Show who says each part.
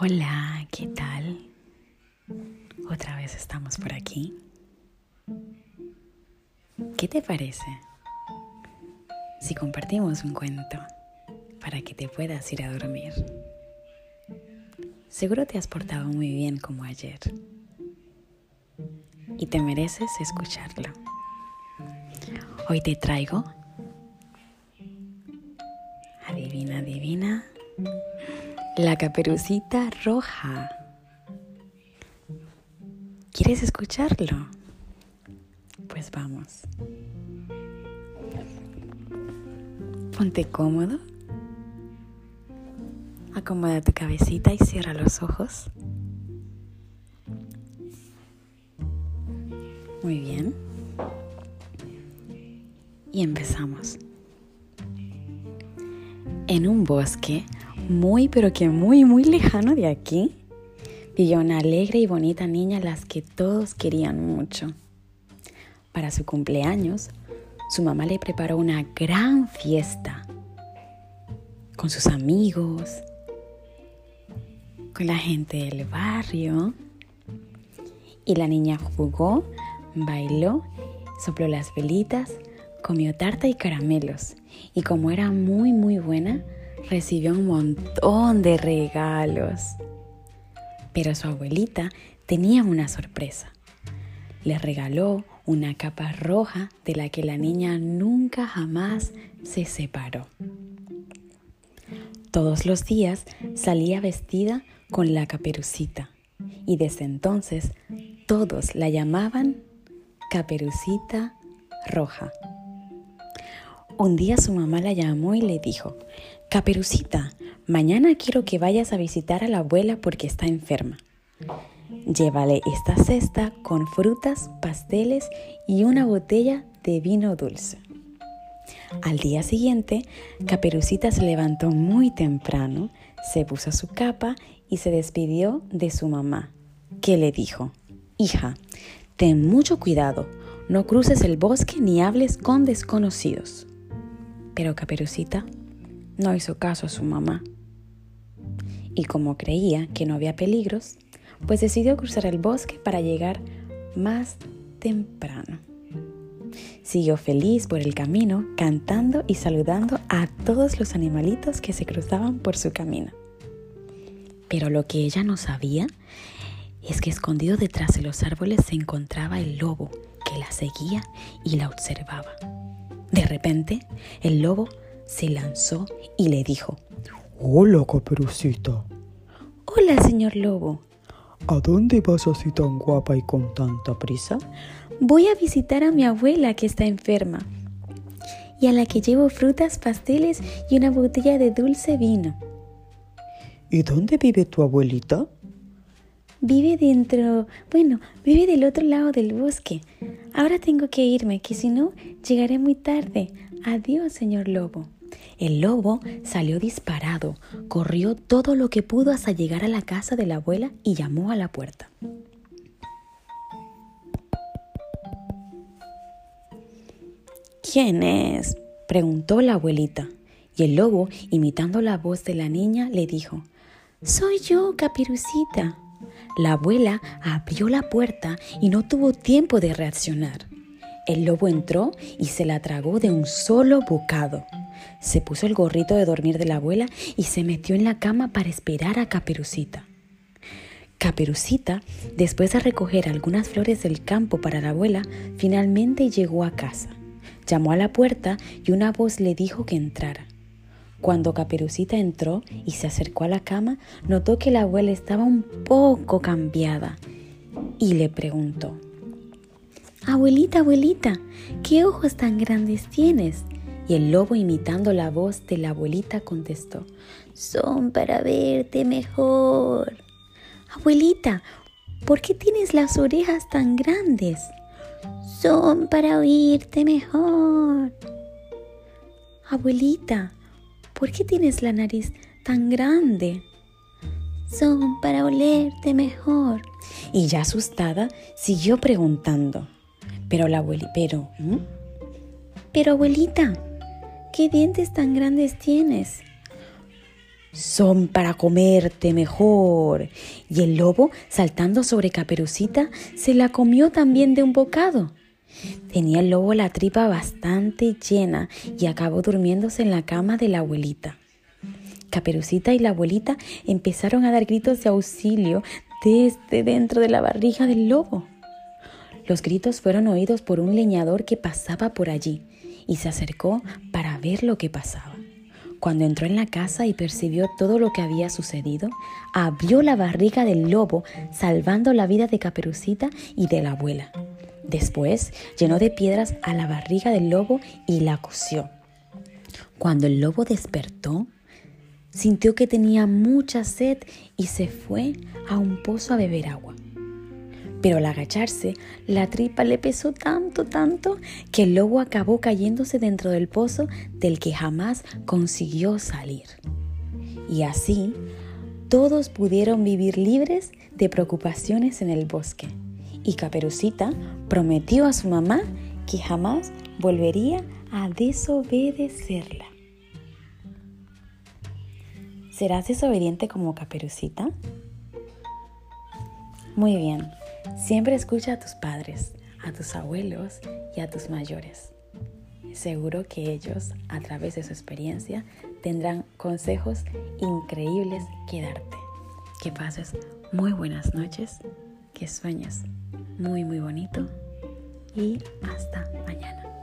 Speaker 1: Hola, ¿qué tal? Otra vez estamos por aquí. ¿Qué te parece si compartimos un cuento para que te puedas ir a dormir? Seguro te has portado muy bien como ayer y te mereces escucharlo. Hoy te traigo, la caperucita roja. ¿Quieres escucharlo? Pues vamos. Ponte cómodo. Acomoda tu cabecita y cierra los ojos. Muy bien. Y empezamos. En un bosque muy pero que muy muy lejano de aquí, vivía una alegre y bonita niña a las que todos querían mucho. Para su cumpleaños, su mamá le preparó una gran fiesta con sus amigos, con la gente del barrio. Y la niña jugó, bailó, sopló las velitas, comió tarta y caramelos. Y como era muy muy buena, recibió un montón de regalos. Pero su abuelita tenía una sorpresa. Le regaló una capa roja de la que la niña nunca jamás se separó. Todos los días salía vestida con la caperucita y desde entonces todos la llamaban Caperucita Roja. Un día su mamá la llamó y le dijo, Caperucita, mañana quiero que vayas a visitar a la abuela porque está enferma. Llévale esta cesta con frutas, pasteles y una botella de vino dulce. Al día siguiente, Caperucita se levantó muy temprano, se puso su capa y se despidió de su mamá, que le dijo, Hija, ten mucho cuidado, no cruces el bosque ni hables con desconocidos. Pero Caperucita no hizo caso a su mamá. Y como creía que no había peligros, pues decidió cruzar el bosque para llegar más temprano. Siguió feliz por el camino, cantando y saludando a todos los animalitos que se cruzaban por su camino. Pero lo que ella no sabía es que escondido detrás de los árboles se encontraba el lobo que la seguía y la observaba. De repente, el lobo se lanzó y le dijo,
Speaker 2: Hola, caperucita.
Speaker 1: Hola, señor lobo.
Speaker 2: ¿A dónde vas así tan guapa y con tanta prisa?
Speaker 1: Voy a visitar a mi abuela que está enferma y a la que llevo frutas, pasteles y una botella de dulce vino.
Speaker 2: ¿Y dónde vive tu abuelita?
Speaker 1: Vive dentro, bueno, vive del otro lado del bosque. Ahora tengo que irme, que si no, llegaré muy tarde. Adiós, señor lobo. El lobo salió disparado, corrió todo lo que pudo hasta llegar a la casa de la abuela y llamó a la puerta. ¿Quién es? preguntó la abuelita. Y el lobo, imitando la voz de la niña, le dijo, Soy yo, capirucita. La abuela abrió la puerta y no tuvo tiempo de reaccionar. El lobo entró y se la tragó de un solo bocado. Se puso el gorrito de dormir de la abuela y se metió en la cama para esperar a Caperucita. Caperucita, después de recoger algunas flores del campo para la abuela, finalmente llegó a casa. Llamó a la puerta y una voz le dijo que entrara. Cuando Caperucita entró y se acercó a la cama, notó que la abuela estaba un poco cambiada y le preguntó, Abuelita, abuelita, ¿qué ojos tan grandes tienes? Y el lobo, imitando la voz de la abuelita, contestó, Son para verte mejor. Abuelita, ¿por qué tienes las orejas tan grandes? Son para oírte mejor. Abuelita, ¿por qué tienes la nariz tan grande? Son para olerte mejor. Y ya asustada, siguió preguntando. Pero la abuelita, pero... Pero abuelita, ¿qué dientes tan grandes tienes? son para comerte mejor. Y el lobo, saltando sobre Caperucita, se la comió también de un bocado. Tenía el lobo la tripa bastante llena y acabó durmiéndose en la cama de la abuelita. Caperucita y la abuelita empezaron a dar gritos de auxilio desde dentro de la barriga del lobo. Los gritos fueron oídos por un leñador que pasaba por allí y se acercó para ver lo que pasaba. Cuando entró en la casa y percibió todo lo que había sucedido, abrió la barriga del lobo, salvando la vida de Caperucita y de la abuela. Después llenó de piedras a la barriga del lobo y la cosió. Cuando el lobo despertó, sintió que tenía mucha sed y se fue a un pozo a beber agua. Pero al agacharse, la tripa le pesó tanto, tanto, que el lobo acabó cayéndose dentro del pozo del que jamás consiguió salir. Y así, todos pudieron vivir libres de preocupaciones en el bosque y Caperucita prometió a su mamá que jamás volvería a desobedecerla. ¿Serás desobediente como Caperucita? Muy bien, siempre escucha a tus padres, a tus abuelos y a tus mayores. Seguro que ellos, a través de su experiencia, tendrán consejos increíbles que darte. Que pases muy buenas noches, que sueñes muy muy bonito y hasta mañana.